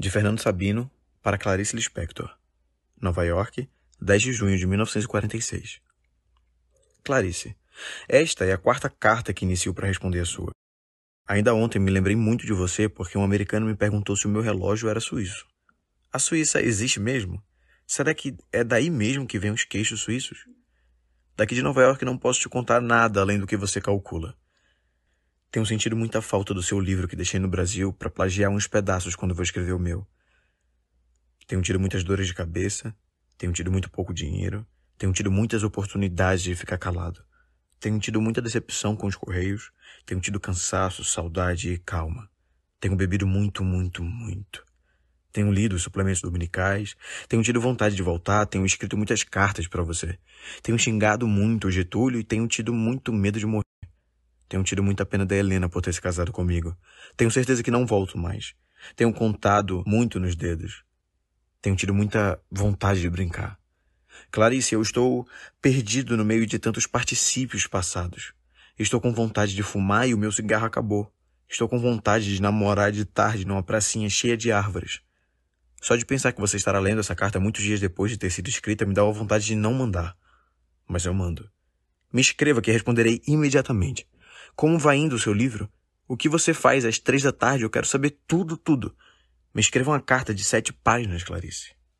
De Fernando Sabino para Clarice Lispector. Nova York, 10 de junho de 1946. Clarice, esta é a quarta carta que inicio para responder a sua. Ainda ontem me lembrei muito de você porque um americano me perguntou se o meu relógio era suíço. A Suíça existe mesmo? Será que é daí mesmo que vêm os queixos suíços? Daqui de Nova York não posso te contar nada além do que você calcula. Tenho sentido muita falta do seu livro que deixei no Brasil para plagiar uns pedaços quando vou escrever o meu. Tenho tido muitas dores de cabeça, tenho tido muito pouco dinheiro, tenho tido muitas oportunidades de ficar calado. Tenho tido muita decepção com os correios, tenho tido cansaço, saudade e calma. Tenho bebido muito, muito, muito. Tenho lido os suplementos dominicais, tenho tido vontade de voltar, tenho escrito muitas cartas para você. Tenho xingado muito o Getúlio e tenho tido muito medo de morrer. Tenho tido muita pena da Helena por ter se casado comigo. Tenho certeza que não volto mais. Tenho contado muito nos dedos. Tenho tido muita vontade de brincar. Clarice, eu estou perdido no meio de tantos particípios passados. Estou com vontade de fumar e o meu cigarro acabou. Estou com vontade de namorar de tarde numa pracinha cheia de árvores. Só de pensar que você estará lendo essa carta muitos dias depois de ter sido escrita me dá a vontade de não mandar. Mas eu mando. Me escreva que responderei imediatamente. Como vai indo o seu livro? O que você faz às três da tarde? Eu quero saber tudo, tudo. Me escreva uma carta de sete páginas, Clarice.